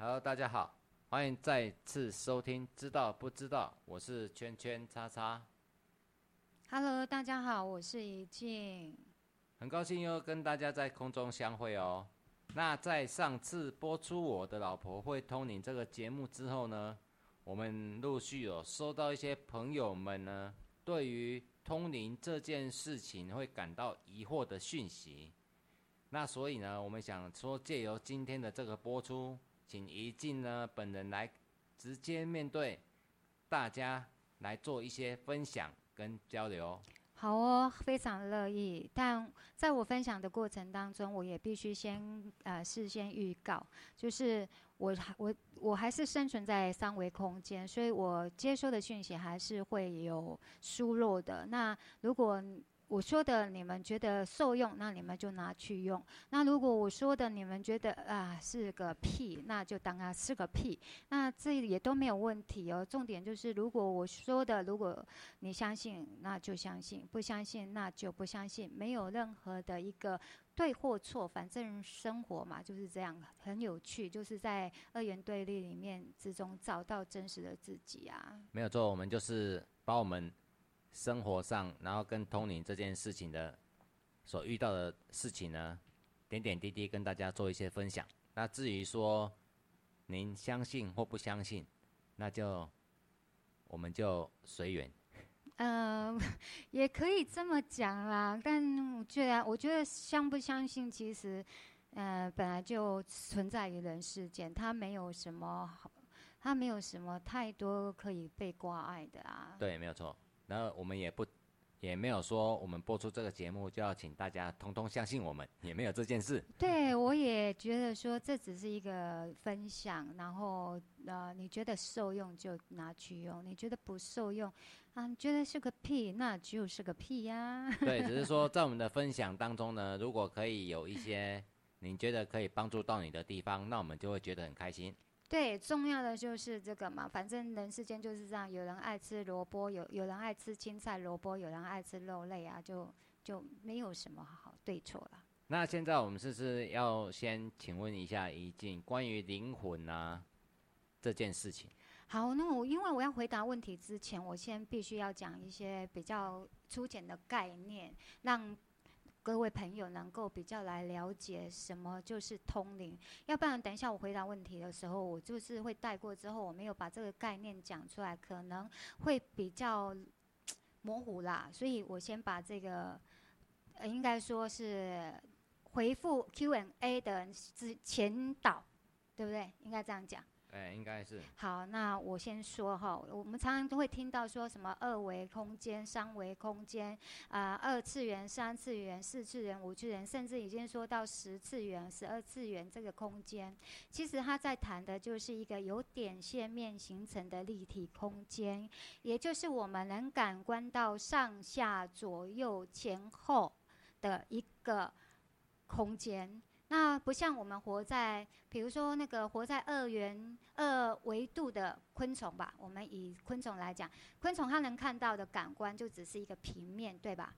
Hello，大家好，欢迎再次收听《知道不知道》，我是圈圈叉叉。Hello，大家好，我是怡静。很高兴又跟大家在空中相会哦。那在上次播出《我的老婆会通灵》这个节目之后呢，我们陆续有收到一些朋友们呢，对于通灵这件事情会感到疑惑的讯息。那所以呢，我们想说借由今天的这个播出，请怡静呢本人来直接面对大家来做一些分享跟交流。好哦，非常乐意。但在我分享的过程当中，我也必须先呃事先预告，就是我我我还是生存在三维空间，所以我接收的讯息还是会有疏漏的。那如果我说的你们觉得受用，那你们就拿去用。那如果我说的你们觉得啊是个屁，那就当它是个屁。那这也都没有问题哦。重点就是，如果我说的，如果你相信，那就相信；不相信，那就不相信。没有任何的一个对或错，反正生活嘛就是这样，很有趣，就是在二元对立里面之中找到真实的自己啊。没有错，我们就是把我们生活上，然后跟通灵这件事情的所遇到的事情呢，点点滴滴跟大家做一些分享。那至于说您相信或不相信，那就我们就随缘。嗯、也可以这么讲啦。但我觉得，我觉得相不相信，其实，呃，本来就存在于人世间，它没有什么好，它没有什么太多可以被挂碍的啊。对，没有错。然后我们也不也没有说我们播出这个节目就要请大家通通相信我们，也没有这件事。对，我也觉得说这只是一个分享，然后呃，你觉得受用就拿去用，你觉得不受用啊，你觉得是个屁，那就是个屁呀、对，只是说 在我们的分享当中呢，如果可以有一些你觉得可以帮助到你的地方，那我们就会觉得很开心。对，重要的就是这个嘛，反正人世间就是这样，有人爱吃萝卜，有有人爱吃青菜萝卜，有人爱吃肉类啊，就就没有什么好对错了。那现在我们是不是要先请问一下怡静关于灵魂啊这件事情？好，那我因为我要回答问题之前，我先必须要讲一些比较粗浅的概念，让各位朋友能够比较来了解什么就是通灵。要不然等一下我回答问题的时候，我就是会带过之后，我没有把这个概念讲出来，可能会比较模糊啦。所以我先把这个，呃，应该说是回复 Q&A 的之前导，对不对？应该这样讲。哎，应该是好，那我先说哈，我们常常都会听到说什么二维空间、三维空间，啊、二次元、三次元、四次元、五次元，甚至已经说到十次元、十二次元这个空间。其实他在谈的就是一个由点线面形成的立体空间，也就是我们能感官到上下左右前后的一个空间。那不像我们活在，比如说那个活在二元二维度的昆虫吧，我们以昆虫来讲，昆虫它能看到的感官就只是一个平面，对吧？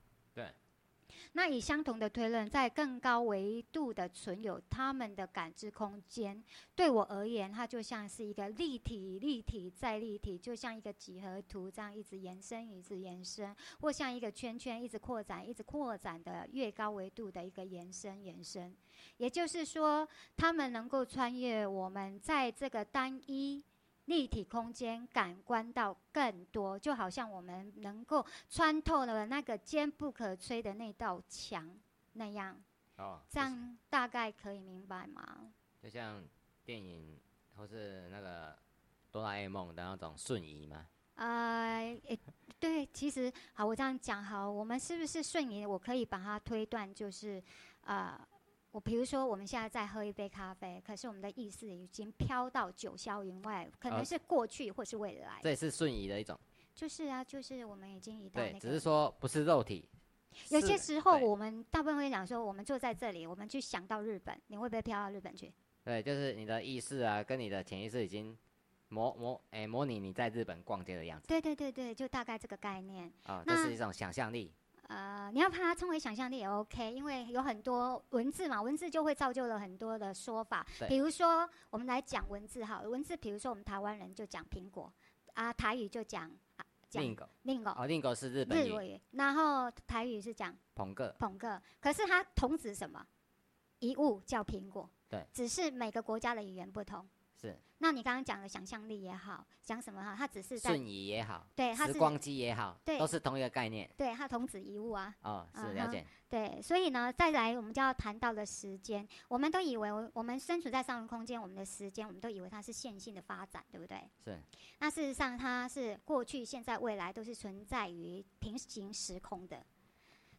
那以相同的推论，在更高维度的存有它们的感知空间，对我而言，它就像是一个立体、立体再立体，就像一个几何图这样一直延伸、一直延伸，或像一个圈圈一直扩展、一直扩展的越高维度的一个延伸、延伸。也就是说，他们能够穿越我们在这个单一立体空间感官到更多，就好像我们能够穿透了那个坚不可摧的那道墙那样。哦，这样大概可以明白吗？就像电影或是那个哆啦 A 梦的那种瞬移吗。呃，诶，对，其实好，我这样讲好，我们是不是瞬移？我可以把它推断，就是，呃，我比如说我们现在在喝一杯咖啡，可是我们的意识已经飘到九霄云外，可能呃是过去或是未来。这也是瞬移的一种，就是啊，就是我们已经移到那对，只是说不是肉体。有些时候我们大部分会讲说，我们坐在这里，我们去想到日本，你会不会飘到日本去？对，就是你的意识啊，跟你的潜意识已经模模诶、模拟你在日本逛街的样子对对对对，就大概这个概念。啊，这是一种想象力。呃，你要把它称为想象力也 OK，因为有很多文字嘛，文字就会造就了很多的说法。对。比如说，我们来讲文字哈，文字比如说我们台湾人就讲苹果，啊，台语就讲啊讲另一个另个哦，另一个是日本语，日语，然后台语是讲捧个捧个，可是它同指什么？一物叫苹果，对，只是每个国家的语言不同。是那你刚刚讲的想象力也好，讲什么哈，它只是在瞬移也好，对，它是时光机也好，对都是同一个概念对它同子一物啊。哦，是了解，对，所以呢，再来我们就要谈到了时间。我们都以为我我们身处在上维空间，我们的时间我们都以为它是线性的发展，对不对？是那事实上它是过去、现在、未来都是存在于平行时空的。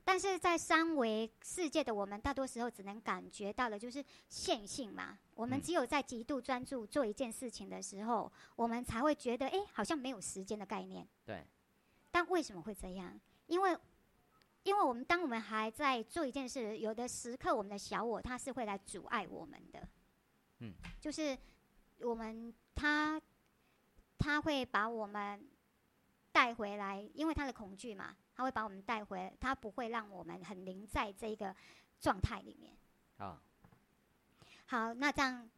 但是在三维世界的我们，大多时候只能感觉到的就是线性嘛。我们嗯只有在极度专注做一件事情的时候，我们才会觉得，哎，好像没有时间的概念。对，但为什么会这样？因为，因为我们当我们还在做一件事，有的时刻我们的小我它是会来阻碍我们的。嗯，就是我们他他会把我们带回来，因为他的恐惧嘛，他会把我们带回，他不会让我们很凝在这个状态里面。啊，好，那这样，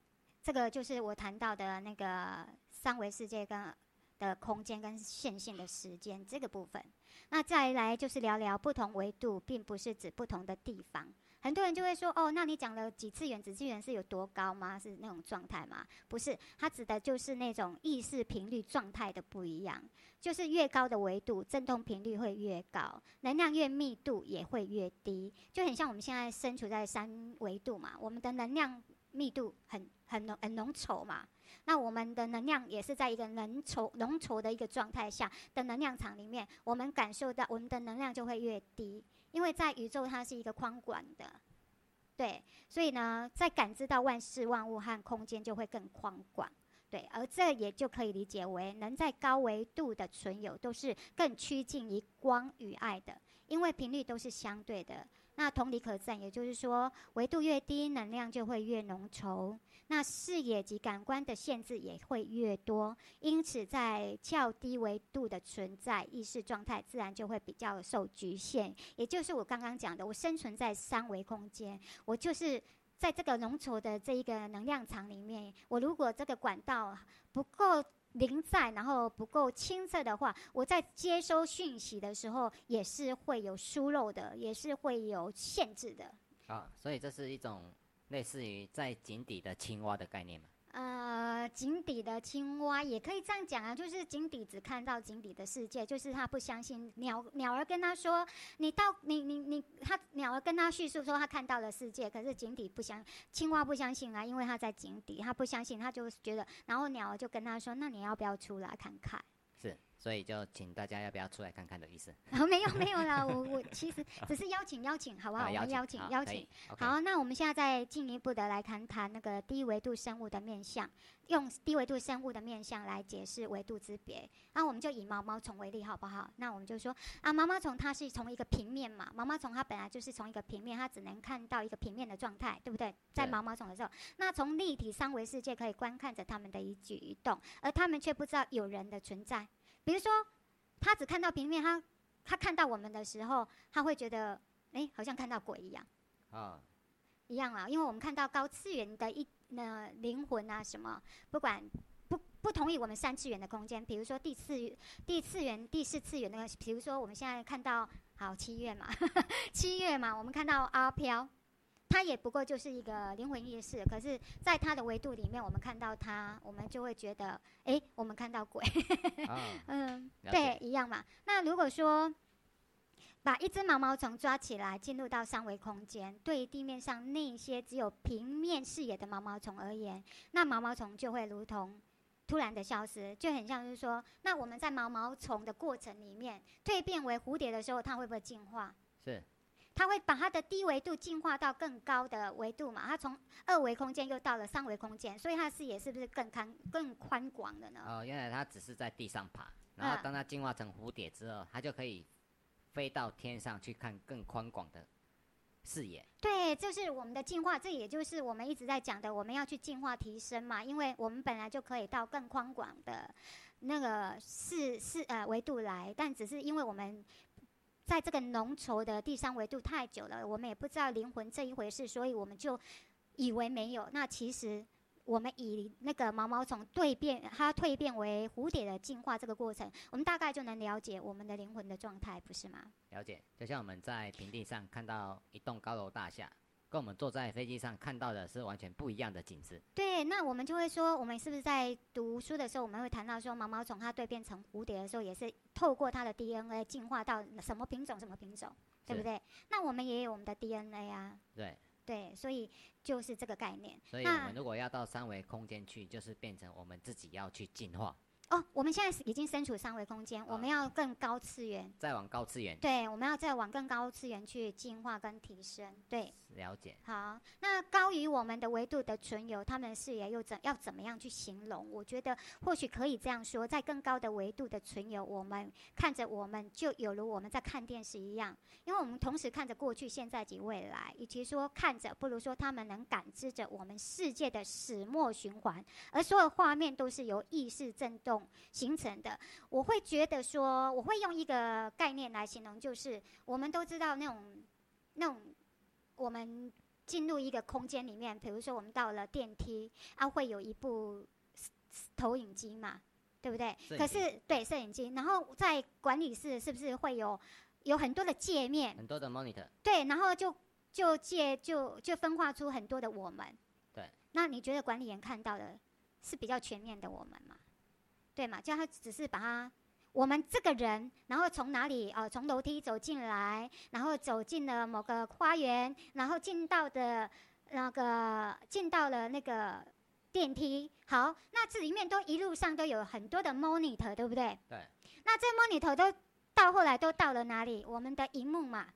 这个就是我谈到的那个三维世界跟的空间跟线性的时间这个部分。那再来就是聊聊不同维度，并不是指不同的地方。很多人就会说，哦，那你讲了几次元、几次元是有多高吗？是那种状态吗？不是，它指的就是那种意识频率状态的不一样。就是越高的维度，振动频率会越高，能量越密度也会越低，就很像我们现在身处在三维度嘛，我们的能量密度很很浓很浓稠嘛，那我们的能量也是在一个浓稠浓稠的一个状态下的能量场里面，我们感受到我们的能量就会越低，因为在宇宙它是一个宽广的，对，所以呢，在感知到万事万物和空间就会更宽广。对，而这也就可以理解为，能在高维度的存有都是更趋近于光与爱的，因为频率都是相对的。那同理可证，也就是说，维度越低，能量就会越浓稠，那视野及感官的限制也会越多。因此，在较低维度的存在意识状态，自然就会比较受局限。也就是我刚刚讲的，我生存在三维空间，我就是在这个浓稠的这一个能量场里面，我如果这个管道不够零在，然后不够清澈的话，我在接收讯息的时候也是会有疏漏的，也是会有限制的。啊，所以这是一种类似于在井底的青蛙的概念嘛？呃，井底的青蛙也可以这样讲啊，就是井底只看到井底的世界，就是他不相信鸟鸟儿跟他说，你到你你你，他鸟儿跟他叙述说他看到了世界，可是井底不相青蛙不相信啊，因为他在井底，他不相信，他就觉得，然后鸟儿就跟他说，那你要不要出来看看？是，所以就请大家要不要出来看看的意思？啊，没有没有啦，我我其实 只是邀请邀请，好不好？啊我们邀请邀请。好，那我们现在再进一步的来谈谈那个低维度生物的面相，用低维度生物的面相来解释维度之别。那我们就以毛毛虫为例，好不好？那我们就说啊，毛毛虫它是从一个平面嘛，毛毛虫它本来就是从一个平面，它只能看到一个平面的状态，对不对？在毛毛虫的时候，那从立体三维世界可以观看着它们的一举一动，而它们却不知道有人的存在。比如说，他只看到平面，他他看到我们的时候，他会觉得，哎，好像看到鬼一样。啊，一样啊，因为我们看到高次元的一呃灵魂啊什么，不管不不同于我们三次元的空间，比如说第四第次元、第四次元那个，比如说我们现在看到好七月嘛，七月嘛，我们看到阿飘，它也不过就是一个灵魂意识，可是在它的维度里面，我们看到它，我们就会觉得，诶，我们看到鬼，啊，嗯，了对，一样嘛。那如果说把一只毛毛虫抓起来，进入到三维空间，对于地面上那些只有平面视野的毛毛虫而言，那毛毛虫就会如同突然的消失，就很像是说，那我们在毛毛虫的过程里面蜕变为蝴蝶的时候，它会不会进化？是它会把它的低维度进化到更高的维度嘛？它从二维空间又到了三维空间，所以它的视野是不是更宽更宽广的呢？哦，原来它只是在地上爬，然后嗯当它进化成蝴蝶之后，它就可以飞到天上去看更宽广的视野。对，就是我们的进化，这也就是我们一直在讲的，我们要去进化提升嘛，因为我们本来就可以到更宽广的那个视视呃维度来，但只是因为我们在这个浓稠的第三维度太久了，我们也不知道灵魂这一回事，所以我们就以为没有。那其实我们以那个毛毛虫蜕变，它蜕变为蝴蝶的进化这个过程，我们大概就能了解我们的灵魂的状态，不是吗？了解，就像我们在平地上看到一栋高楼大厦，跟我们坐在飞机上看到的是完全不一样的景致。对，那我们就会说，我们是不是在读书的时候，我们会谈到说，毛毛虫它蜕变成蝴蝶的时候，也是透过它的 DNA 进化到什么品种什么品种，对不对？那我们也有我们的 DNA 啊，对，对，所以就是这个概念。所以我们如果要到三维空间去，就是变成我们自己要去进化，哦，我们现在是已经身处三维空间，我们要更高次元，再往高次元对，我们要再往更高次元去进化跟提升，对。了解。好，那高于我们的维度的存有，他们的视野又怎要怎么样去形容？我觉得或许可以这样说，在更高的维度的存有，我们看着我们就有如我们在看电视一样，因为我们同时看着过去、现在及未来，与其说看着，不如说他们能感知着我们世界的始末循环，而所有画面都是由意识震动形成的。我会觉得说，我会用一个概念来形容，就是我们都知道那种那种。我们进入一个空间里面，比如说我们到了电梯，啊，会有一部投影机嘛，对不对可是对摄影机，然后在管理室是不是会有有很多的界面？很多的 monitor，对，然后就就界就就分化出很多的我们。对。那你觉得管理员看到的是比较全面的我们吗？对嘛？就他只是把他我们这个人，然后从哪里呃从楼梯走进来，然后走进了某个花园，然后进到的那个进到了那个电梯。好，那这里面都一路上都有很多的 monitor，对不对？对。那这 monitor 都到后来都到了哪里？我们的荧幕嘛。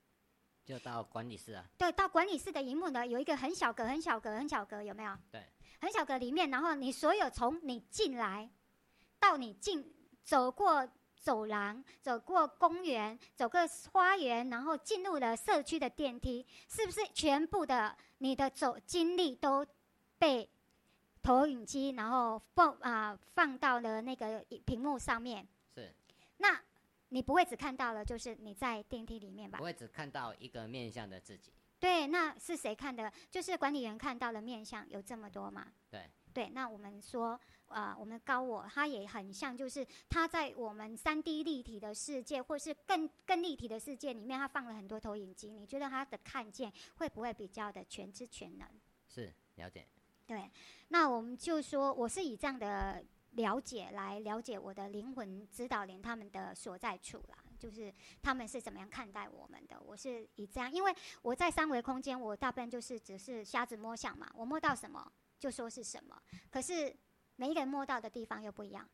就到管理室啊，对，到管理室的荧幕呢，有一个很小格、很小格、很小格，有没有？对。很小格里面，然后你所有从你进来到你进走过走廊、走过公园、走过花园，然后进入了社区的电梯，是不是全部的你的走经历都被投影机然后放啊、放到了那个屏幕上面？是那你不会只看到了就是你在电梯里面吧不？会只看到一个面向的自己。对，那是谁看的？就是管理员看到的面相有这么多吗？对。对，那我们说，呃，我们高我，它也很像，就是它在我们三 D 立体的世界，或是更更立体的世界里面，它放了很多投影机。你觉得它的看见会不会比较的全知全能？是了解。对，那我们就说，我是以这样的了解来了解我的灵魂指导灵他们的所在处啦，就是他们是怎么样看待我们的。我是以这样，因为我在三维空间，我大部分就是只是瞎子摸象嘛，我摸到什么就说是什么，可是每一个人摸到的地方又不一样，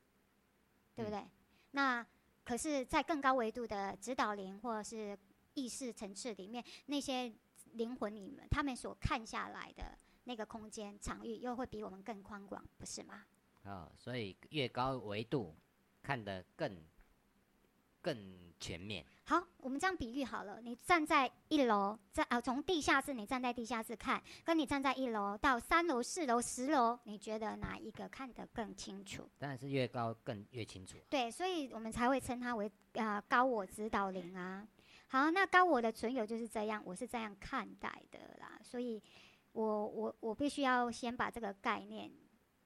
对不对？那可是，在更高维度的指导灵或者是意识层次里面，那些灵魂里面，他们所看下来的那个空间场域，又会比我们更宽广，不是吗？啊、所以越高维度看得更更全面。好，我们这样比喻好了，你站在一楼，在啊从地下室你站在地下室看，跟你站在一楼到三楼、四楼、十楼，你觉得哪一个看得更清楚？当然是越高更越清楚。对，所以我们才会称它为啊、高我指导灵啊。好，那高我的存有就是这样，我是这样看待的啦。所以我我我必须要先把这个概念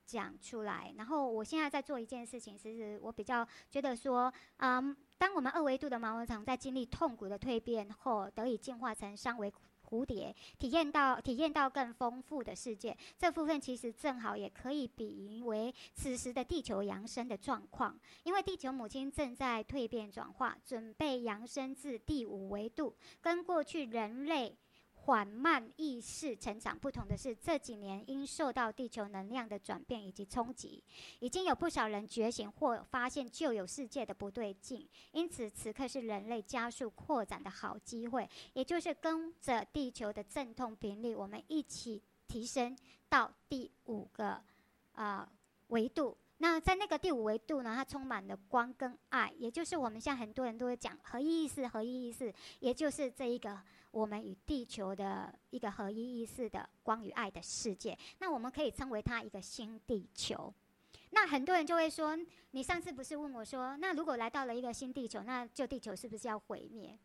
讲出来。然后我现在在做一件事情，其实我比较觉得说，嗯，当我们二维度的毛毛虫在经历痛苦的蜕变后，得以进化成三维蝴蝶，体验到体验到更丰富的世界，这部分其实正好也可以比喻为此时的地球扬升的状况。因为地球母亲正在蜕变转化，准备扬升至第五维度，跟过去人类缓慢意识成长不同的是，这几年因受到地球能量的转变以及冲击，已经有不少人觉醒或发现旧有世界的不对劲，因此此刻是人类加速扩展的好机会，也就是跟着地球的阵痛频率，我们一起提升到第五个啊、维度。那在那个第五维度呢，它充满了光跟爱，也就是我们现在很多人都会讲合一意识，合一意识，也就是这一个我们与地球的一个合一意识的光与爱的世界。那我们可以称为它一个新地球。那很多人就会说，你上次不是问我说，那如果来到了一个新地球，那旧地球是不是要毁灭？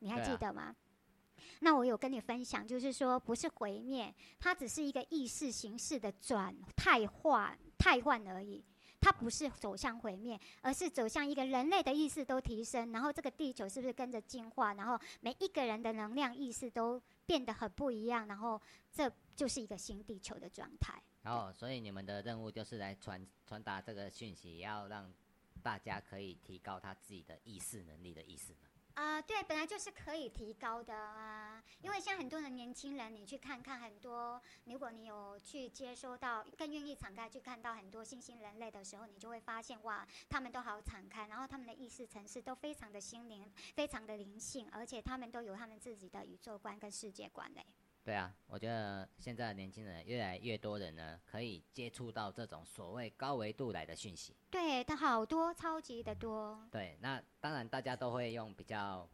你还记得吗？那我有跟你分享，就是说不是毁灭，它只是一个意识形式的转态化汰换而已。它不是走向毁灭，而是走向一个人类的意识都提升，然后这个地球是不是跟着进化，然后每一个人的能量意识都变得很不一样，然后这就是一个新地球的状态。好，所以你们的任务就是来传传达这个讯息，要让大家可以提高他自己的意识能力的意思。啊、对，本来就是可以提高的啊。因为像很多的年轻人，你去看看很多，如果你有去接收到，更愿意敞开去看到很多新兴人类的时候，你就会发现哇，他们都好敞开，然后他们的意识层次都非常的心灵，非常的灵性，而且他们都有他们自己的宇宙观跟世界观嘞。对啊，我觉得现在的年轻人越来越多人呢，可以接触到这种所谓高维度来的讯息。对，它好多，超级的多。对，那当然大家都会用比较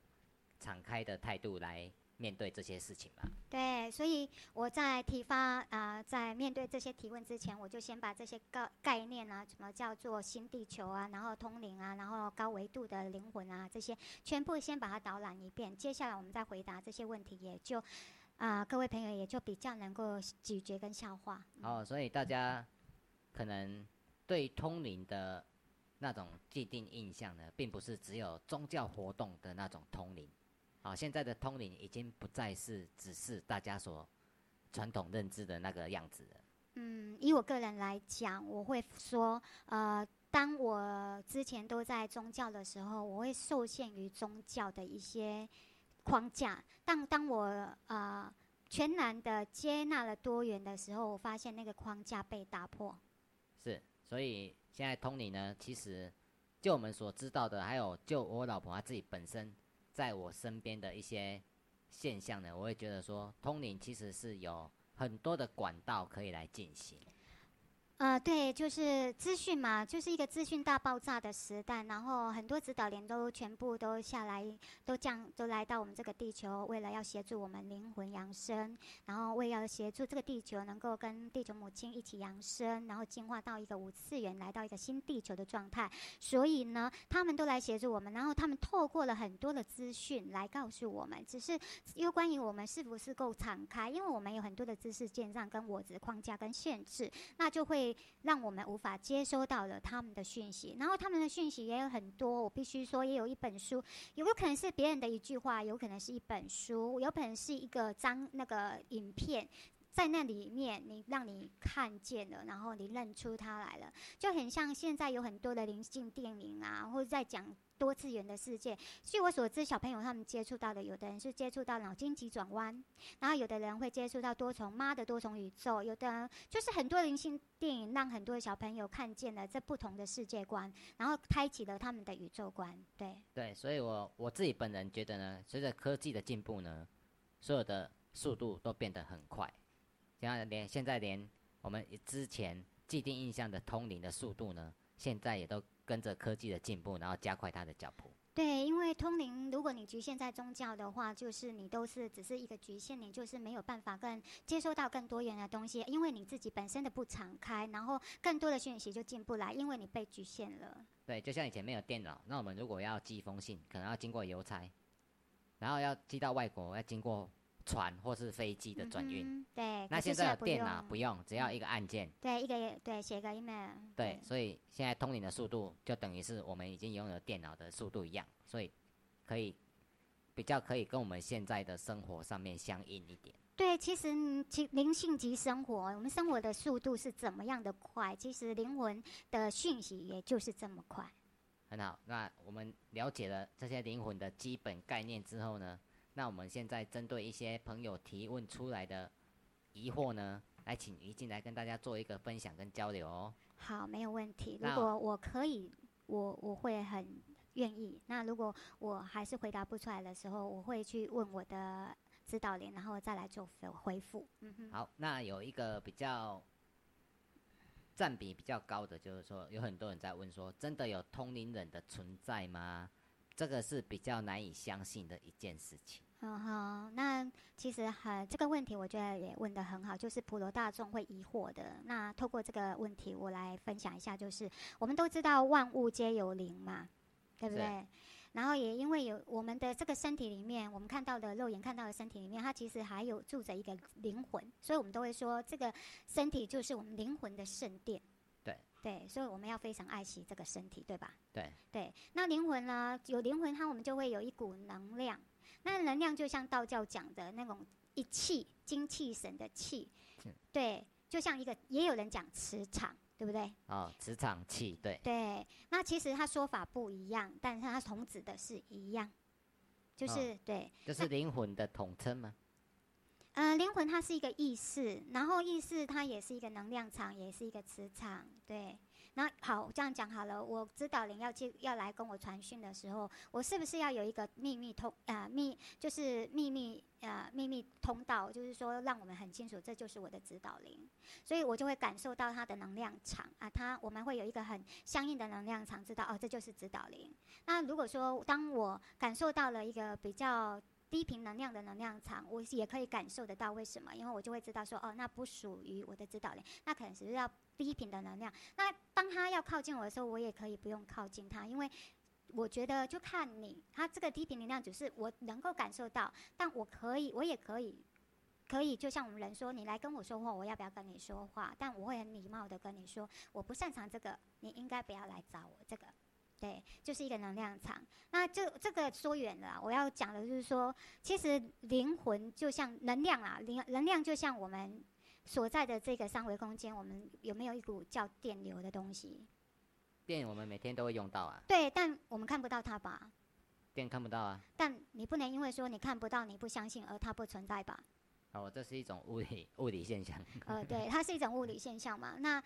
敞开的态度来面对这些事情嘛。对，所以我在提发啊、在面对这些提问之前，我就先把这些概概念啊，什么叫做新地球啊，然后通灵啊，然后高维度的灵魂啊，这些全部先把它导览一遍。接下来我们再回答这些问题，也就啊、各位朋友也就比较能够咀嚼跟消化。哦，所以大家可能对通灵的那种既定印象呢，并不是只有宗教活动的那种通灵。啊、现在的通灵已经不再是只是大家所传统认知的那个样子了。嗯，以我个人来讲，我会说，呃，当我之前都在宗教的时候，我会受限于宗教的一些框架。但当我呃全然的接纳了多元的时候，我发现那个框架被打破。是，所以现在通灵呢，其实就我们所知道的，还有就我老婆她自己本身在我身边的一些现象呢，我会觉得说，通灵其实是有很多的管道可以来进行。呃，对，就是资讯嘛，就是一个资讯大爆炸的时代，然后很多指导灵都全部都下来，都降，都来到我们这个地球，为了要协助我们灵魂扬升，然后为了协助这个地球能够跟地球母亲一起扬升，然后进化到一个五次元，来到一个新地球的状态。所以呢，他们都来协助我们，然后他们透过了很多的资讯来告诉我们，只是因为关于我们是不是够敞开，因为我们有很多的知识建上跟我的框架跟限制，那就会让我们无法接收到了他们的讯息。然后他们的讯息也有很多，我必须说，也有一本书，有可能是别人的一句话，有可能是一本书，有可能是一个张那个影片。在那里面，你让你看见了，然后你认出他来了，就很像现在有很多的灵性电影啊，或者在讲多次元的世界。据我所知，小朋友他们接触到的，有的人是接触到脑筋急转弯，然后有的人会接触到多重妈的多重宇宙，有的就是很多灵性电影让很多小朋友看见了这不同的世界观，然后开启了他们的宇宙观。对，对，所以我我自己本人觉得呢，随着科技的进步呢，所有的速度都变得很快，像连现在连我们之前既定印象的通灵的速度呢，现在也都跟着科技的进步，然后加快它的脚步。对，因为通灵，如果你局限在宗教的话，就是你都是只是一个局限，你就是没有办法更接收到更多元的东西，因为你自己本身的不敞开，然后更多的讯息就进不来，因为你被局限了。对，就像以前没有电脑，那我们如果要寄一封信，可能要经过邮差，然后要寄到外国，要经过船或是飞机的转运。嗯对，那现在有电脑不用，只要一个按键。对，一个对写个 email。对，所以现在通灵的速度就等于是我们已经拥有电脑的速度一样，所以可以比较可以跟我们现在的生活上面相应一点。对，其实嗯其灵性及生活，我们生活的速度是怎么样的快，其实灵魂的讯息也就是这么快。很好，那我们了解了这些灵魂的基本概念之后呢，那我们现在针对一些朋友提问出来的疑惑呢，来请于静来跟大家做一个分享跟交流哦。好，没有问题。如果我可以，我我会很愿意。那如果我还是回答不出来的时候，我会去问我的指导员，然后再来做回回复。嗯哼。好，那有一个比较占比比较高的，就是说有很多人在问说，真的有通灵人的存在吗？这个是比较难以相信的一件事情。嗯哼，那其实很这个问题，我觉得也问得很好，就是普罗大众会疑惑的。那透过这个问题，我来分享一下，就是我们都知道万物皆有灵嘛，对不对？然后也因为有我们的这个身体里面，我们看到的肉眼看到的身体里面，它其实还有住着一个灵魂，所以我们都会说这个身体就是我们灵魂的圣殿。对对，所以我们要非常爱惜这个身体，对吧？对对，那灵魂呢？有灵魂，它我们就会有一股能量。那能量就像道教讲的那种一气精气神的气，对，就像一个也有人讲磁场，对不对？哦，磁场气，对，对，那其实它说法不一样，但是它同指的是一样，就是、对，就是灵魂的统称吗？呃，灵魂它是一个意识，然后意识它也是一个能量场，也是一个磁场，对。那好，这样讲好了，我指导灵要接要来跟我传讯的时候，我是不是要有一个秘密通啊、秘就是秘密呃秘密通道，就是说让我们很清楚这就是我的指导灵，所以我就会感受到它的能量场啊，它我们会有一个很相应的能量场，知道哦这就是指导灵。那如果说当我感受到了一个比较低频能量的能量场，我也可以感受得到为什么，因为我就会知道说，哦，那不属于我的指导灵，那可能只是要低频的能量。那当他要靠近我的时候，我也可以不用靠近他，因为我觉得就看你，他这个低频能量只是我能够感受到，但我可以，我也可以。可以，就像我们人说，你来跟我说话，我要不要跟你说话？但我会很礼貌的跟你说，我不擅长这个，你应该不要来找我这个。对，就是一个能量场。那这这个说远了啊，我要讲的就是说，其实灵魂就像能量啊，灵能量就像我们所在的这个三维空间，我们有没有一股叫电流的东西？电我们每天都会用到啊，对，但我们看不到它吧？电看不到啊。但你不能因为说你看不到，你不相信，而它不存在吧？哦，这是一种物理物理现象。呃，对，它是一种物理现象嘛。那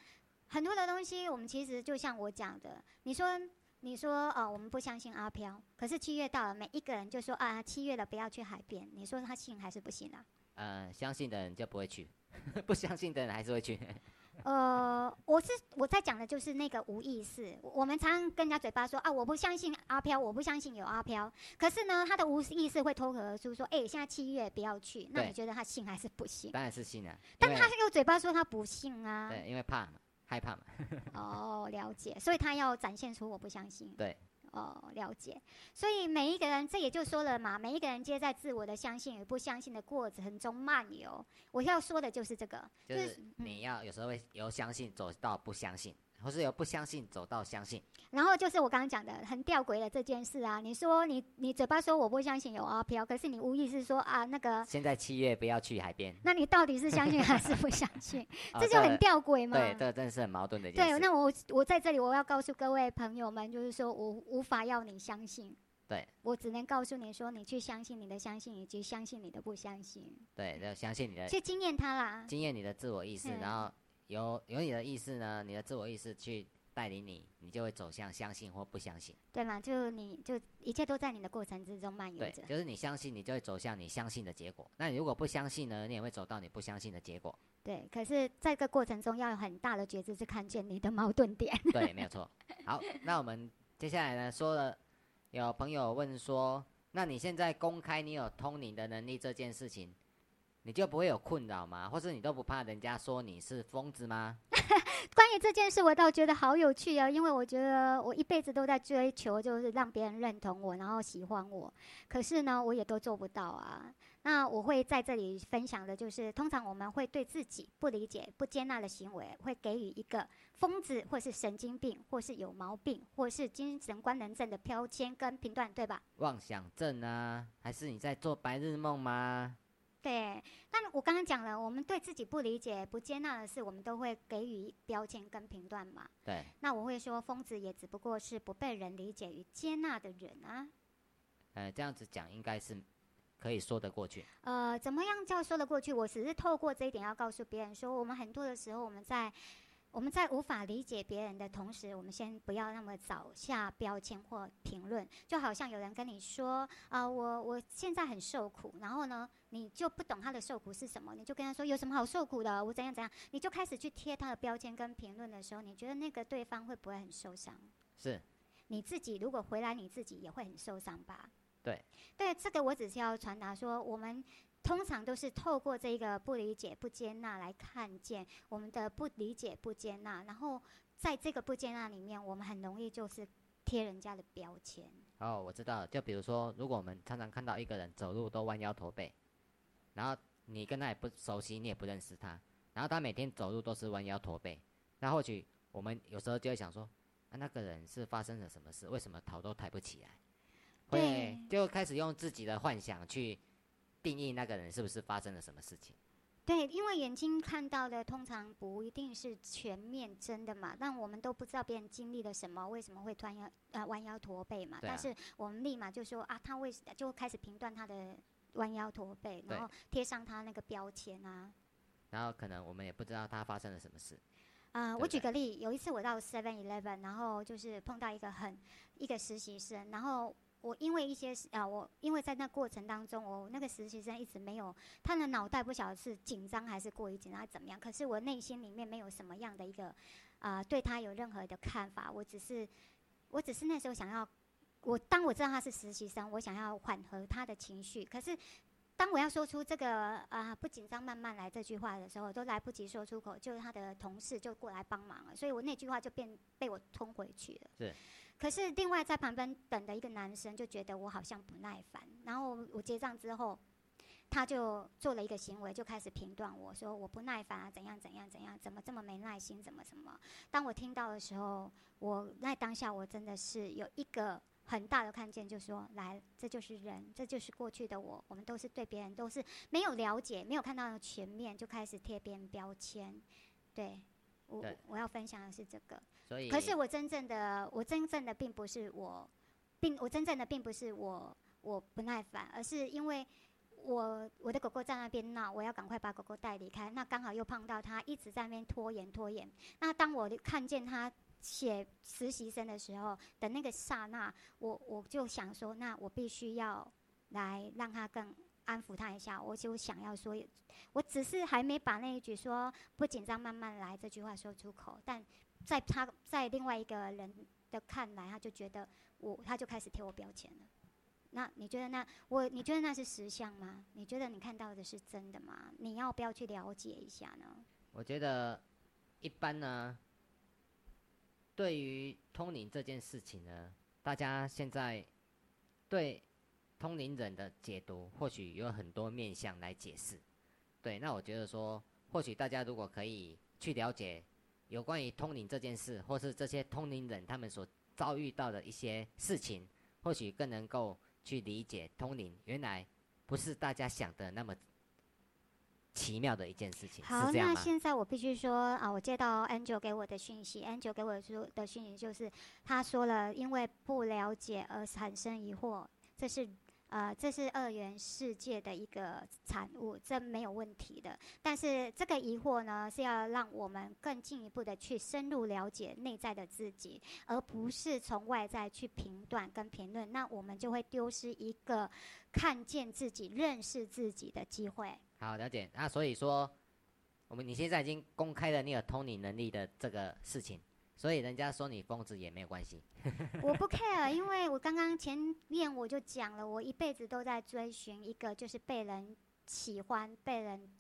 很多的东西，我们其实就像我讲的，你说你说哦，我们不相信阿飘，可是七月到了，每一个人就说啊，七月了不要去海边，你说他信还是不信啊？呃，相信的人就不会去，不相信的人还是会去。呃，我是我在讲的就是那个无意识。我们常常跟人家嘴巴说啊，我不相信阿飘，我不相信有阿飘。可是呢，他的无意识会脱口而出说，哎、现在七月不要去。那你觉得他信还是不信？当然是信啊，但为他用嘴巴说他不信啊。对，因为怕嘛，害怕嘛。哦，了解，所以他要展现出我不相信。对。哦，了解。所以每一个人，这也就说了嘛，每一个人皆在自我的相信与不相信的过程中漫游。我要说的就是这个，就就是是你要有时候会由相信走到不相信，或是由不相信走到相信。然后就是我刚刚讲的很吊诡的这件事啊。你说你你嘴巴说我不相信有阿飘，可是你无意识说啊那个，现在七月不要去海边，那你到底是相信还是不相信？哦这就很吊诡嘛。对，这真的是很矛盾的一件对，那我我在这里我要告诉各位朋友们，就是说我无法要你相信。对，我只能告诉你说，你去相信你的相信，以及相信你的不相信，对，要相信你的去经验它啦。经验你的自我意识，嗯然后由由你的意识呢，你的自我意识去带领你，你就会走向相信或不相信。对吗？就你就一切都在你的过程之中漫游对着，。就是你相信，你就会走向你相信的结果。那你如果不相信呢，你也会走到你不相信的结果。对，可是在这个过程中要有很大的觉知，是看见你的矛盾点。对，没有错。好，那我们接下来呢，说了，有朋友问说，那你现在公开你有通灵的能力这件事情，你就不会有困扰吗？或是你都不怕人家说你是疯子吗？关于这件事，我倒觉得好有趣啊，因为我觉得我一辈子都在追求，就是让别人认同我，然后喜欢我。可是呢，我也都做不到啊。那我会在这里分享的就是，通常我们会对自己不理解、不接纳的行为，会给予一个疯子，或是神经病，或是有毛病，或是精神官能症的标签跟评断，对吧？妄想症啊，还是你在做白日梦吗？对，但我刚刚讲了，我们对自己不理解、不接纳的事，我们都会给予标签跟评断嘛。对，那我会说，疯子也只不过是不被人理解与接纳的人啊。呃，这样子讲应该是可以说得过去。呃，怎么样叫说得过去？我只是透过这一点要告诉别人说，我们很多的时候，我们在我们在无法理解别人的同时，我们先不要那么早下标签或评论。就好像有人跟你说啊、我我现在很受苦，然后呢，你就不懂他的受苦是什么，你就跟他说有什么好受苦的，我怎样怎样，你就开始去贴他的标签跟评论的时候，你觉得那个对方会不会很受伤？是，你自己如果回来，你自己也会很受伤吧？对，对，这个我只是要传达说，我们通常都是透过这个不理解、不接纳来看见我们的不理解、不接纳，然后在这个不接纳里面，我们很容易就是贴人家的标签。哦，我知道了，就比如说，如果我们常常看到一个人走路都弯腰驼背，然后你跟他也不熟悉，你也不认识他，然后他每天走路都是弯腰驼背，那或许我们有时候就会想说，啊，那个人是发生了什么事？为什么头都抬不起来？会对就开始用自己的幻想去定义那个人是不是发生了什么事情。对，因为眼睛看到的通常不一定是全面真的嘛，但我们都不知道别人经历了什么，为什么会弯腰呃弯腰驼背嘛。但是我们立马就说啊，他为就开始评断他的弯腰驼背，然后贴上他那个标签啊。然后可能我们也不知道他发生了什么事。啊、我举个例，有一次我到 Seven Eleven，然后就是碰到一个很一个实习生，然后我因为一些事啊、我因为在那过程当中，我那个实习生一直没有他的脑袋不晓得是紧张还是过于紧张怎么样，可是我内心里面没有什么样的一个啊、对他有任何的看法，我只是我只是那时候想要我当我知道他是实习生，我想要缓和他的情绪，可是。当我要说出这个啊、不紧张慢慢来这句话的时候，都来不及说出口，就是他的同事就过来帮忙了，所以我那句话就变被我吞回去了。可是另外在旁边等的一个男生就觉得我好像不耐烦，然后我结账之后，他就做了一个行为，就开始评断我说我不耐烦啊，怎样怎样怎样，怎么这么没耐心，怎么怎么。当我听到的时候，我那当下我真的是有一个很大的看见，就说来，这就是人，这就是过去的我，我们都是对别人都是没有了解，没有看到全面，就开始贴别人标签。对，我对我要分享的是这个。可是我真正的，我真正的并不是我，并我真正的并不是我我不耐烦，而是因为我我的狗狗在那边闹，我要赶快把狗狗带离开。那刚好又碰到它一直在那边拖延拖延。那当我看见它写实习生的时候的那个刹那，我我就想说，那我必须要来让它更安抚他一下。我就想要说，我只是还没把那一句说不紧张，慢慢来这句话说出口，但在他在另外一个人的看来，他就觉得我，他就开始贴我标签了。那你觉得那我你觉得那是实相吗？你觉得你看到的是真的吗？你要不要去了解一下呢？我觉得一般呢，对于通灵这件事情呢，大家现在对通灵人的解读，或许有很多面向来解释。对，那我觉得说，或许大家如果可以去了解有关于通灵这件事，或是这些通灵人他们所遭遇到的一些事情，或许更能够去理解通灵原来不是大家想的那么奇妙的一件事情，好，那现在我必须说啊，我接到 Angel 给我的讯息，Angel 给我说的讯息就是，他说了，因为不了解而产生疑惑，这是呃，这是二元世界的一个产物，这没有问题的。但是这个疑惑呢，是要让我们更进一步的去深入了解内在的自己，而不是从外在去评断跟评论，那我们就会丢失一个看见自己、认识自己的机会。好，了解。那所以说，我们你现在已经公开了你有通灵能力的这个事情，所以人家说你疯子也没有关系。我不 care，因为我刚刚前面我就讲了，我一辈子都在追寻一个就是被人喜欢、被人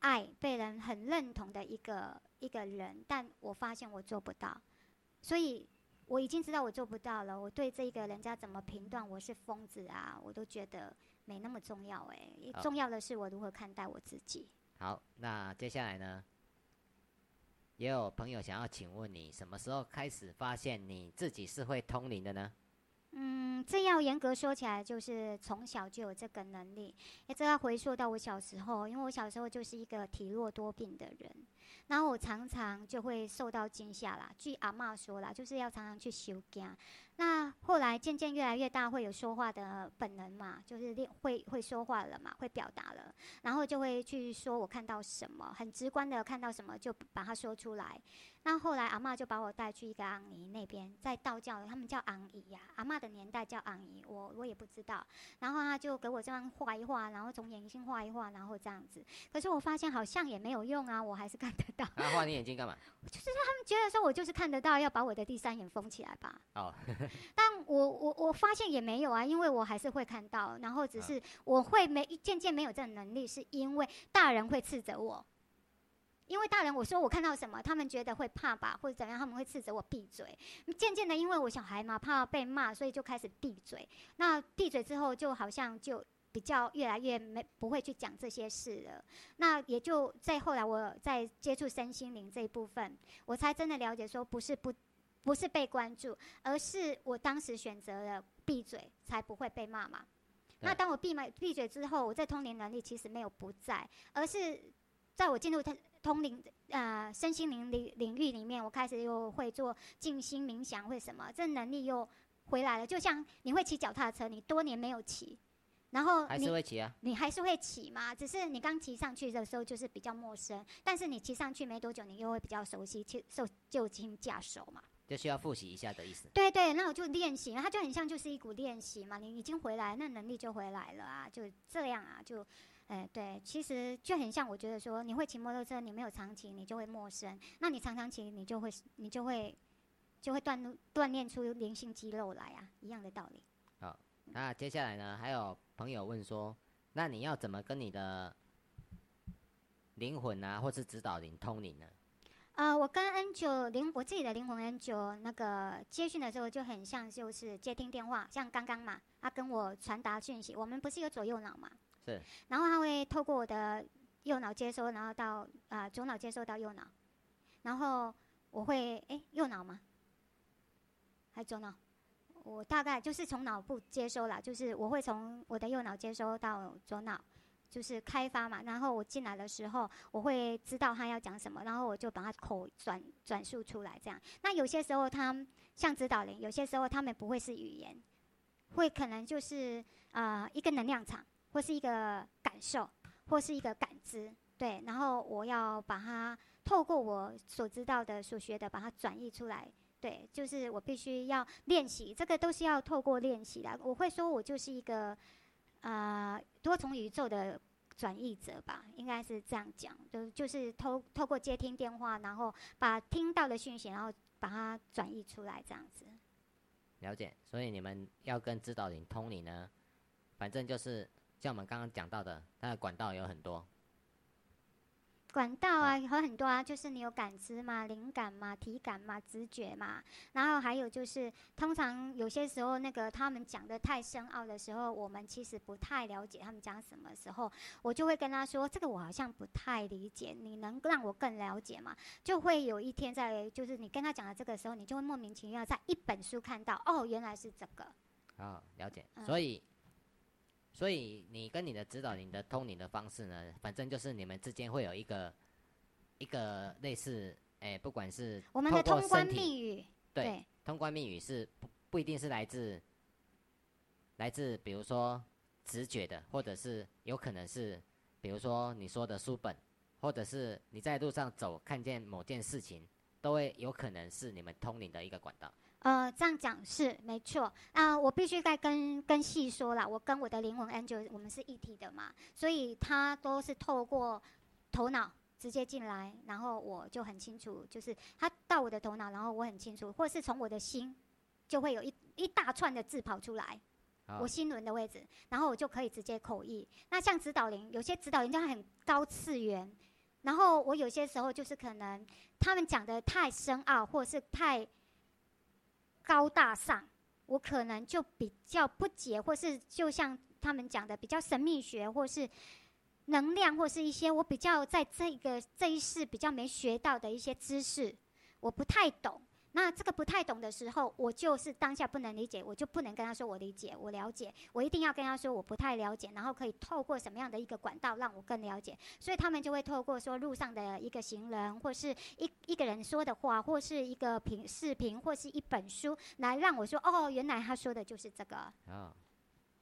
爱、被人很认同的一个一个人，但我发现我做不到，所以我已经知道我做不到了。我对这个人家怎么评断我是疯子啊，我都觉得没那么重要诶、好重要的是我如何看待我自己。好，那接下来呢，也有朋友想要请问你，什么时候开始发现你自己是会通灵的呢？嗯，这要严格说起来，就是从小就有这个能力。这要回溯到我小时候，因为我小时候就是一个体弱多病的人，然后我常常就会受到惊吓啦。据阿嬷说啦，就是要常常去修家。那后来渐渐越来越大，会有说话的本能嘛，就是练会会说话了嘛，会表达了，然后就会去说我看到什么，很直观的看到什么就把它说出来。那后来阿嬷就把我带去一个昂姨那边，在道教他们叫昂姨呀、阿嬷的年代叫昂姨，我我也不知道。然后他就给我这样画一画，然后从眼睛画一画，然后这样子。可是我发现好像也没有用啊，我还是看得到。啊，画你眼睛干嘛？就是他们觉得说我就是看得到，要把我的第三眼封起来吧。哦，但我我我发现也没有啊，因为我还是会看到，然后只啊是我会没渐渐没有这种能力，是因为大人会斥责我。因为大人我说我看到什么，他们觉得会怕吧，或者怎么样，他们会斥责我闭嘴。渐渐的，因为我小孩嘛，怕被骂，所以就开始闭嘴。那闭嘴之后，就好像就比较越来越没不会去讲这些事了。那也就在后来，我在接触身心灵这一部分，我才真的了解说，不是不不是被关注，而是我当时选择了闭嘴，才不会被骂嘛。那当我闭麦闭嘴之后，我在通灵能力其实没有不在，而是在我进入通通灵呃身心灵领领域里面，我开始又会做静心冥想，会什么，这能力又回来了。就像你会骑脚踏车，你多年没有骑，然后还你是会骑啊。你还是会骑嘛，只是你刚骑上去的时候就是比较陌生，但是你骑上去没多久，你又会比较熟悉，就受就近驾熟嘛。就需要复习一下的意思。对对，那我就练习，它就很像就是一股练习嘛，你已经回来，那能力就回来了啊，就这样啊，就，哎，对，其实就很像，我觉得说你会骑摩托车，你没有常骑，你就会陌生，那你常常骑，你就会你就会就会锻炼锻炼出灵性肌肉来啊，一样的道理。好那接下来呢，还有朋友问说，那你要怎么跟你的灵魂啊，或是指导灵通灵呢？呃，我跟 N 九灵我自己的灵魂 N 九那个接讯的时候，就很像就是接听电话，像刚刚嘛，他跟我传达讯息，我们不是有左右脑嘛，是，然后他会透过我的右脑接收，然后到啊、左脑接收到右脑，然后我会诶右脑吗？还左脑？我大概就是从脑部接收啦，就是我会从我的右脑接收到左脑，就是开发嘛。然后我进来的时候，我会知道他要讲什么，然后我就把他口转转述出来，这样。那有些时候他像指导灵，有些时候他们不会是语言，会可能就是呃一个能量场，或是一个感受，或是一个感知，对。然后我要把它透过我所知道的、所学的，把它转译出来。对，就是我必须要练习，这个都是要透过练习的。我会说，我就是一个呃多重宇宙的转译者吧，应该是这样讲，就就是透透过接听电话，然后把听到的讯息，然后把它转译出来，这样子。了解，所以你们要跟指导灵通灵呢，反正就是像我们刚刚讲到的，它的管道有很多。管道啊，有很多啊，就是你有感知嘛、灵感嘛、体感嘛、直觉嘛，然后还有就是，通常有些时候那个他们讲的太深奥的时候，我们其实不太了解他们讲什么时候，我就会跟他说，这个我好像不太理解，你能让我更了解吗？就会有一天在，就是你跟他讲的这个时候，你就会莫名其妙在一本书看到，哦，原来是这个，啊、了解。嗯所以，所以你跟你的指导你的通灵的方式呢，反正就是你们之间会有一个一个类似，哎、不管是我们的通关身体密语，对通关密语是不不一定是来自来自比如说直觉的，或者是有可能是比如说你说的书本，或者是你在路上走看见某件事情，都会有可能是你们通灵的一个管道。呃，这样讲是没错啊、我必须再跟跟细说啦，我跟我的灵魂 angel 我们是一体的嘛，所以他都是透过头脑直接进来，然后我就很清楚，就是他到我的头脑，然后我很清楚，或是从我的心就会有一一大串的字跑出来，啊我心轮的位置，然后我就可以直接口译。那像指导灵，有些指导灵它很高次元，然后我有些时候就是可能他们讲的太深奥，或是太高大上，我可能就比较不解，或是就像他们讲的比较神秘学，或是能量，或是一些我比较在这个这一世比较没学到的一些知识，我不太懂。那这个不太懂的时候，我就是当下不能理解，我就不能跟他说我理解，我了解，我一定要跟他说我不太了解，然后可以透过什么样的一个管道让我更了解。所以他们就会透过说路上的一个行人，或是一一个人说的话，或是一个评视频，或是一本书，来让我说哦，原来他说的就是这个。啊、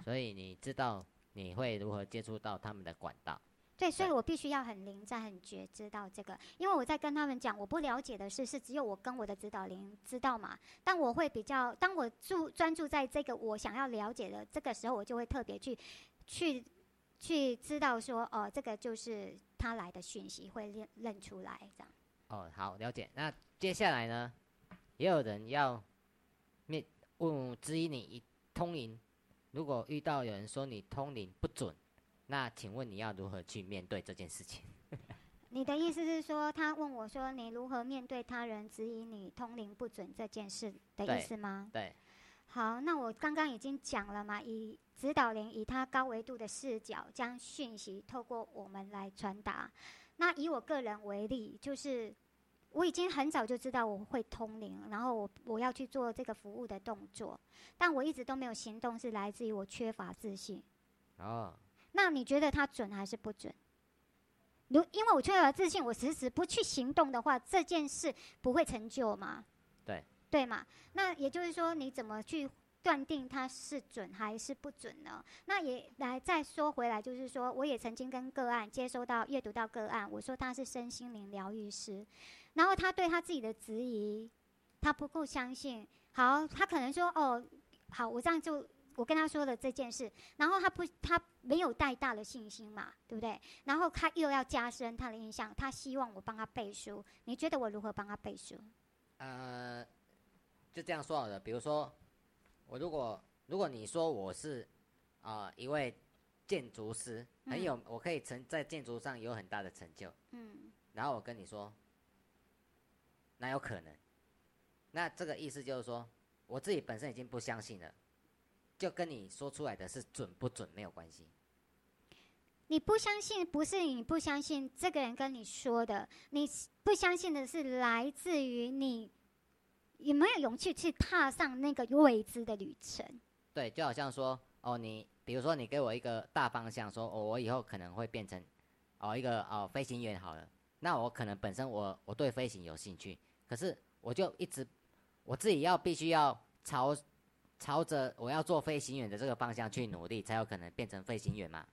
所以你知道你会如何接触到他们的管道。对，所以我必须要很灵在、很觉知道这个，因为我在跟他们讲我不了解的事，是只有我跟我的指导灵知道嘛。但我会比较，当我注专注在这个我想要了解的这个时候，我就会特别去去去知道说，哦，这个就是他来的讯息，会认认出来这样。哦，好，了解。那接下来呢，也有人要面问质疑你通灵，如果遇到有人说你通灵不准，那请问你要如何去面对这件事情？你的意思是说，他问我说，你如何面对他人质疑你通灵不准这件事的意思吗？对，好，那我刚刚已经讲了嘛，以指导灵以他高维度的视角，将讯息透过我们来传达。那以我个人为例，就是我已经很早就知道我会通灵，然后我我要去做这个服务的动作，但我一直都没有行动，是来自于我缺乏自信。哦，那你觉得它准还是不准？如因为我缺乏自信，我迟迟不去行动的话，这件事不会成就吗？对，对嘛？那也就是说，你怎么去断定它是准还是不准呢？那也来再说回来，就是说，我也曾经跟个案接收到阅读到个案，我说他是身心灵疗愈师，然后他对他自己的质疑，他不够相信。好，他可能说哦，好，我这样就我跟他说了这件事，然后他不他没有太大的信心嘛，对不对？然后他又要加深他的印象，他希望我帮他背书。你觉得我如何帮他背书？呃，就这样说好了。比如说，我如果如果你说我是啊、一位建筑师，很有，我可以成在建筑上有很大的成就，嗯然后我跟你说，哪有可能？那这个意思就是说，我自己本身已经不相信了，就跟你说出来的是准不准没有关系。你不相信，不是你不相信这个人跟你说的，你不相信的是来自于你有没有勇气去踏上那个未知的旅程。对，就好像说，哦，你比如说你给我一个大方向，说，哦，我以后可能会变成，哦，一个哦飞行员好了。那我可能本身我我对飞行有兴趣，可是我就一直我自己要必须要朝朝着我要做飞行员的这个方向去努力，才有可能变成飞行员嘛。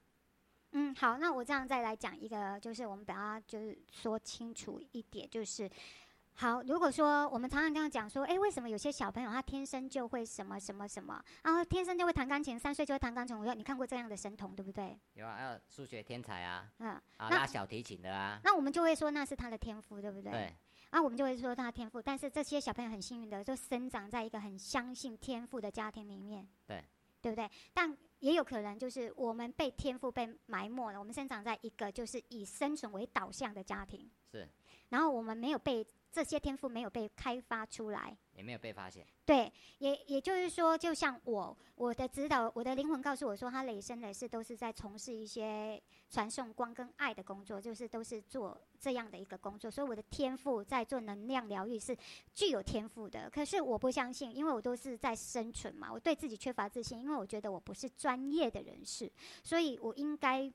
嗯，好，那我这样再来讲一个，就是我们把它就是说清楚一点，就是好，如果说我们常常这样讲说，诶，为什么有些小朋友他天生就会什么什么什么，然后天生就会弹钢琴，三岁就会弹钢琴，我说你看过这样的神童对不对？有啊，还有数学天才啊，嗯，啊那拉小提琴的啊，那我们就会说那是他的天赋，对不对？对啊，我们就会说他的天赋，但是这些小朋友很幸运的，就生长在一个很相信天赋的家庭里面，对，对不对？但也有可能就是我们被天赋被埋没了，我们生长在一个就是以生存为导向的家庭，是。然后我们没有被这些天赋没有被开发出来，也没有被发现。对，也也就是说，就像我，我的指导，我的灵魂告诉我说，他累生累世都是在从事一些传送光跟爱的工作，就是都是做这样的一个工作，所以我的天赋在做能量疗愈是具有天赋的。可是我不相信，因为我都是在生存嘛，我对自己缺乏自信，因为我觉得我不是专业的人士，所以我应该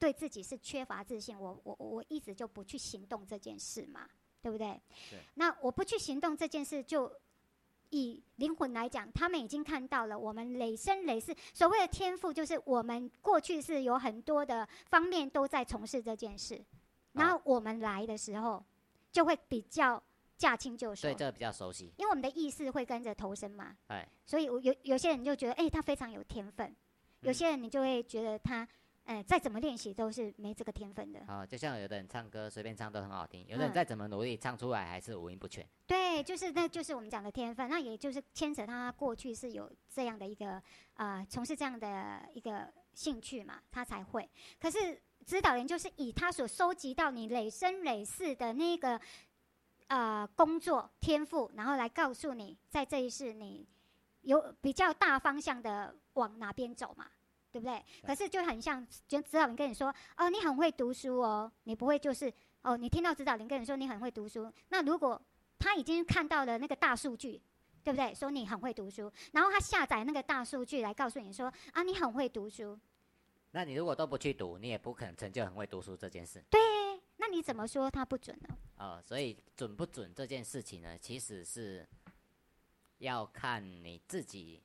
对自己是缺乏自信，我我我一直就不去行动这件事嘛，对不对？对。那我不去行动这件事就。以灵魂来讲，他们已经看到了我们累生累世所谓的天赋，就是我们过去是有很多的方面都在从事这件事，然后我们来的时候就会比较驾轻就熟。所以，这个比较熟悉。因为我们的意识会跟着投身嘛，哎，所以我有有些人就觉得，哎、他非常有天分；有嗯。些人你就会觉得他，呃，再怎么练习都是没这个天分的。啊，就像有的人唱歌随便唱都很好听，有的人嗯再怎么努力唱出来还是五音不全。对，就是那就是我们讲的天分，那也就是牵扯他过去是有这样的一个呃从事这样的一个兴趣嘛，他才会。可是指导员就是以他所收集到你累生累世的那个呃工作天赋，然后来告诉你，在这一世你有比较大方向的往哪边走嘛。对不对？对可是就很像，就指导人跟你说，哦，你很会读书哦，你不会就是，哦，你听到指导人跟你说你很会读书，那如果他已经看到了那个大数据，对不对？说你很会读书，然后他下载那个大数据来告诉你说啊，你很会读书，那你如果都不去读，你也不可能成就很会读书这件事。对那你怎么说他不准呢？哦，所以准不准这件事情呢，其实是要看你自己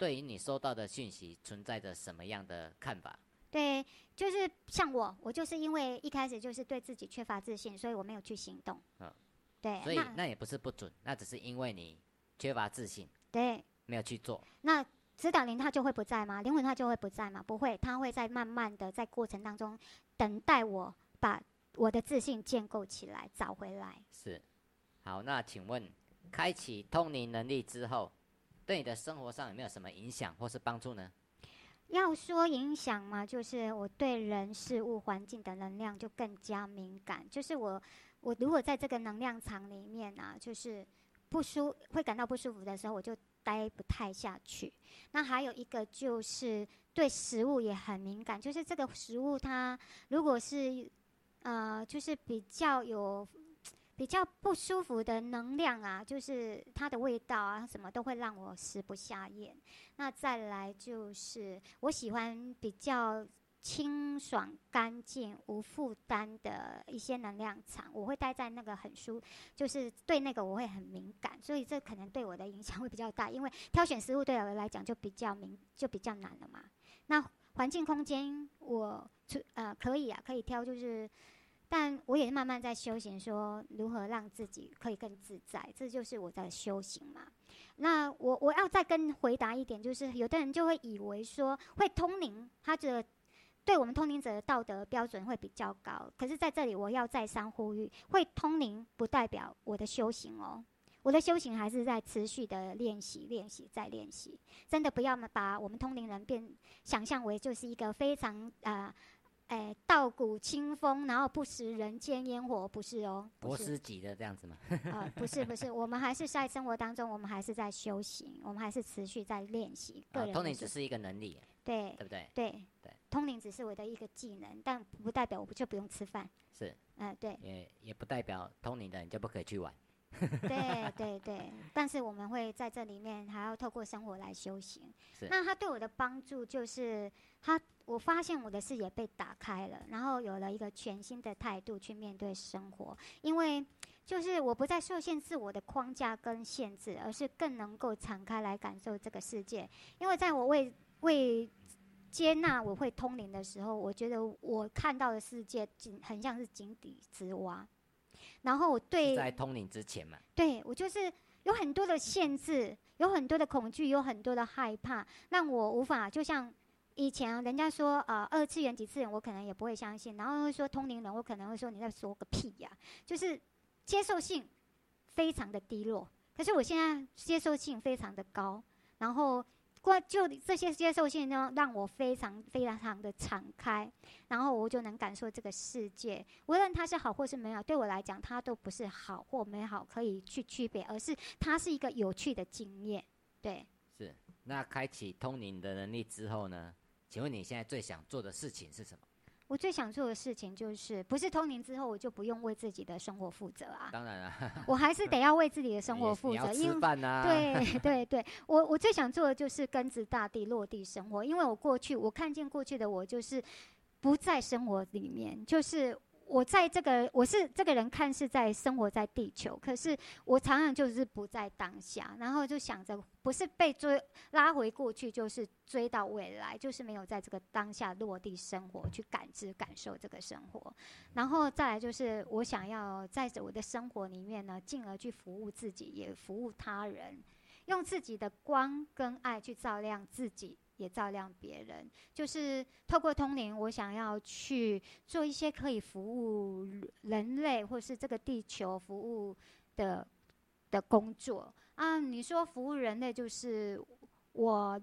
对于你收到的讯息存在着什么样的看法。对，就是像我，我就是因为一开始就是对自己缺乏自信，所以我没有去行动。嗯对，所以那那也不是不准，那只是因为你缺乏自信，对，没有去做。那指导灵他就会不在吗？灵魂他就会不在吗？不会，他会在慢慢的在过程当中等待我把我的自信建构起来，找回来。是，好，那请问，开启通灵能力之后，对你的生活上有没有什么影响或是帮助呢？要说影响嘛，就是我对人事物环境的能量就更加敏感。就是我，我如果在这个能量场里面啊，就是不舒会感到不舒服的时候，我就待不太下去。那还有一个就是对食物也很敏感，就是这个食物它如果是呃，就是比较有。比较不舒服的能量啊，就是它的味道啊，什么都会让我食不下咽。那再来就是我喜欢比较清爽、干净、无负担的一些能量场，我会待在那个很舒，就是对那个我会很敏感，所以这可能对我的影响会比较大。因为挑选食物对我来讲就比较敏，就比较难了嘛。那环境空间我呃可以啊，可以挑，就是。但我也慢慢在修行，说如何让自己可以更自在，这就是我在修行嘛。那我我要再跟回答一点，就是有的人就会以为说会通灵，他觉得对我们通灵者的道德标准会比较高。可是在这里我要再三呼吁，会通灵不代表我的修行哦，我的修行还是在持续的练习、练习再练习。真的不要把我们通灵人变想象为就是一个非常啊。哎，稻谷清风，然后不食人间烟火，不是哦，博士级的这样子吗？啊，不是不是，我们还是在生活当中，我们还是在修行，我们还是持续在练习。个人通灵只是一个能力，对对不对？对对，通灵只是我的一个技能，但不代表我就不用吃饭。是，嗯，对。也也不代表通灵的你就不可以去玩。对对对，但是我们会在这里面还要透过生活来修行。是。那他对我的帮助就是，他我发现我的视野被打开了，然后有了一个全新的态度去面对生活。因为就是我不再受限自我的框架跟限制，而是更能够敞开来感受这个世界。因为在我为为接纳我会通灵的时候，我觉得我看到的世界井很像是井底之蛙。然后我对在通灵之前嘛，对我就是有很多的限制，有很多的恐惧，有很多的害怕，让我无法就像以前人家说呃二次元几次元，我可能也不会相信，然后会说通灵人，我可能会说你在说个屁呀，就是接受性非常的低落。可是我现在接受性非常的高，然后。过就这些接受性呢，让我非常非常的敞开，然后我就能感受这个世界，无论它是好或是美好，对我来讲，它都不是好或美好可以去区别，而是它是一个有趣的经验。对，是。那开启通灵的能力之后呢？请问你现在最想做的事情是什么？我最想做的事情就是，不是通灵之后我就不用为自己的生活负责啊。当然了 我还是得要为自己的生活负责。因为对 对对，我我最想做的就是根植大地、落地生活。因为我过去我看见过去的我，就是不在生活里面，就是。我在这个，我是这个人，看似在生活在地球，可是我常常就是不在当下，然后就想着，不是被追拉回过去，就是追到未来，就是没有在这个当下落地生活，去感知感受这个生活，然后再来就是我想要在我的生活里面呢，进而去服务自己，也服务他人，用自己的光跟爱去照亮自己。也照亮别人，就是透过通灵，我想要去做一些可以服务人类或是这个地球服务的的工作啊。你说服务人类，就是我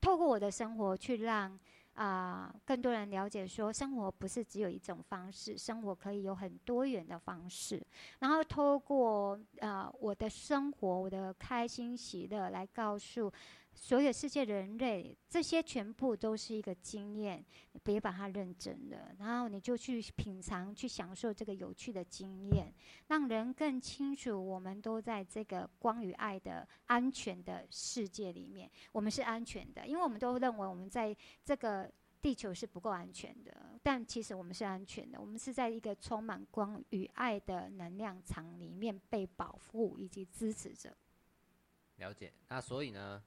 透过我的生活去让啊更多人了解，说生活不是只有一种方式，生活可以有很多元的方式。然后透过啊我的生活，我的开心喜乐来告诉。所有世界人类，这些全部都是一个经验，别把它认真的，然后你就去品尝、去享受这个有趣的经验，让人更清楚，我们都在这个光与爱的安全的世界里面，我们是安全的，因为我们都认为我们在这个地球是不够安全的，但其实我们是安全的，我们是在一个充满光与爱的能量场里面被保护以及支持着。了解，那所以呢？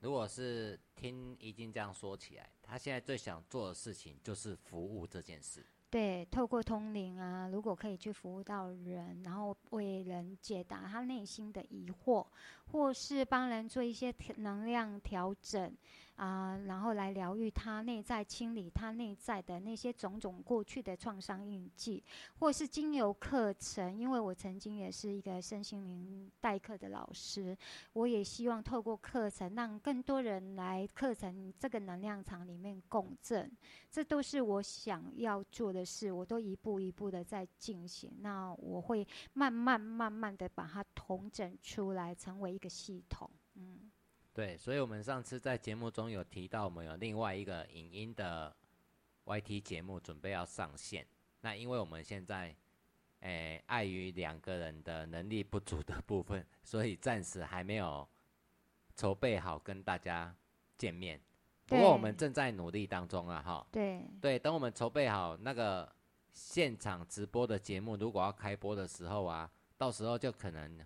如果是听怡静这样说起来，他现在最想做的事情就是服务这件事。对，透过通灵啊，如果可以去服务到人，然后为人解答他内心的疑惑，或是帮人做一些能量调整。啊，然后来疗愈他内在，清理他内在的那些种种过去的创伤印记，或是经由课程，因为我曾经也是一个身心灵代课的老师，我也希望透过课程让更多人来课程这个能量场里面共振，这都是我想要做的事，我都一步一步的在进行。那我会慢慢慢慢的把它统整出来，成为一个系统，对，所以，我们上次在节目中有提到，我们有另外一个影音的 YT 节目准备要上线。那因为我们现在，诶，碍于两个人的能力不足的部分，所以暂时还没有筹备好跟大家见面。不过我们正在努力当中啊，哈。对。对，等我们筹备好那个现场直播的节目，如果要开播的时候啊，到时候就可能。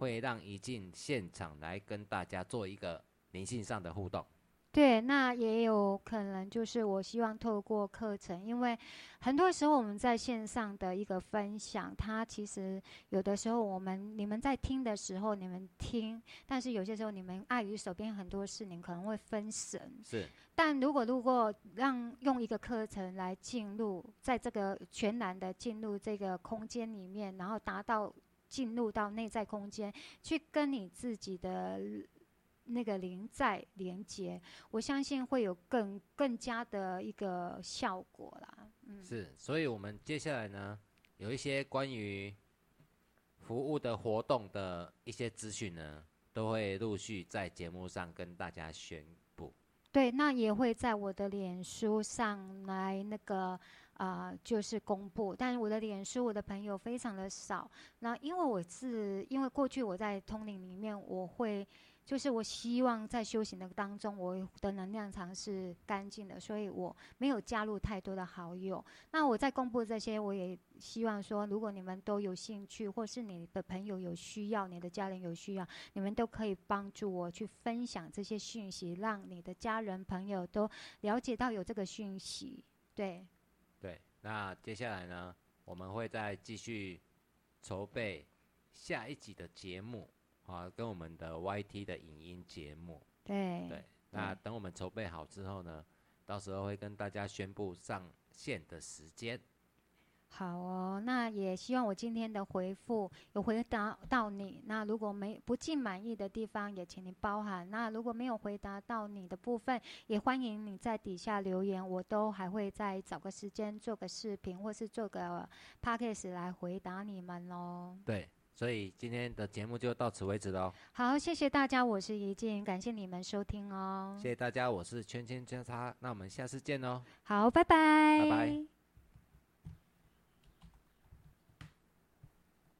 会让一进现场来跟大家做一个灵性上的互动。对，那也有可能就是我希望透过课程，因为很多时候我们在线上的一个分享，它其实有的时候我们你们在听的时候你们听，但是有些时候你们碍于手边很多事，你可能会分神。是。但如果如果让用一个课程来进入，在这个全然的进入这个空间里面，然后达到。进入到内在空间，去跟你自己的那个灵在连接，我相信会有更更加的一个效果啦。嗯，是，所以我们接下来呢，有一些关于服务的活动的一些资讯呢，都会陆续在节目上跟大家宣布。对，那也会在我的脸书上来那个。啊，就是公布，但是我的脸书，我的朋友非常的少。那因为我是因为过去我在通灵里面，我会就是我希望在修行的当中，我的能量场是干净的，所以我没有加入太多的好友。那我在公布这些，我也希望说，如果你们都有兴趣，或是你的朋友有需要，你的家人有需要，你们都可以帮助我去分享这些讯息，让你的家人朋友都了解到有这个讯息，对。对，那接下来呢，我们会再继续筹备下一集的节目啊，跟我们的 YT 的影音节目。对对，那等我们筹备好之后呢，到时候会跟大家宣布上线的时间。好哦，那也希望我今天的回复有回答到你。那如果没不尽满意的地方，也请您包涵。那如果没有回答到你的部分，也欢迎你在底下留言，我都还会再找个时间做个视频，或是做个 podcast 来回答你们哦。对，所以今天的节目就到此为止喽。好，谢谢大家，我是怡静，感谢你们收听哦。谢谢大家，我是圈圈交叉，那我们下次见哦。好，拜拜。拜拜。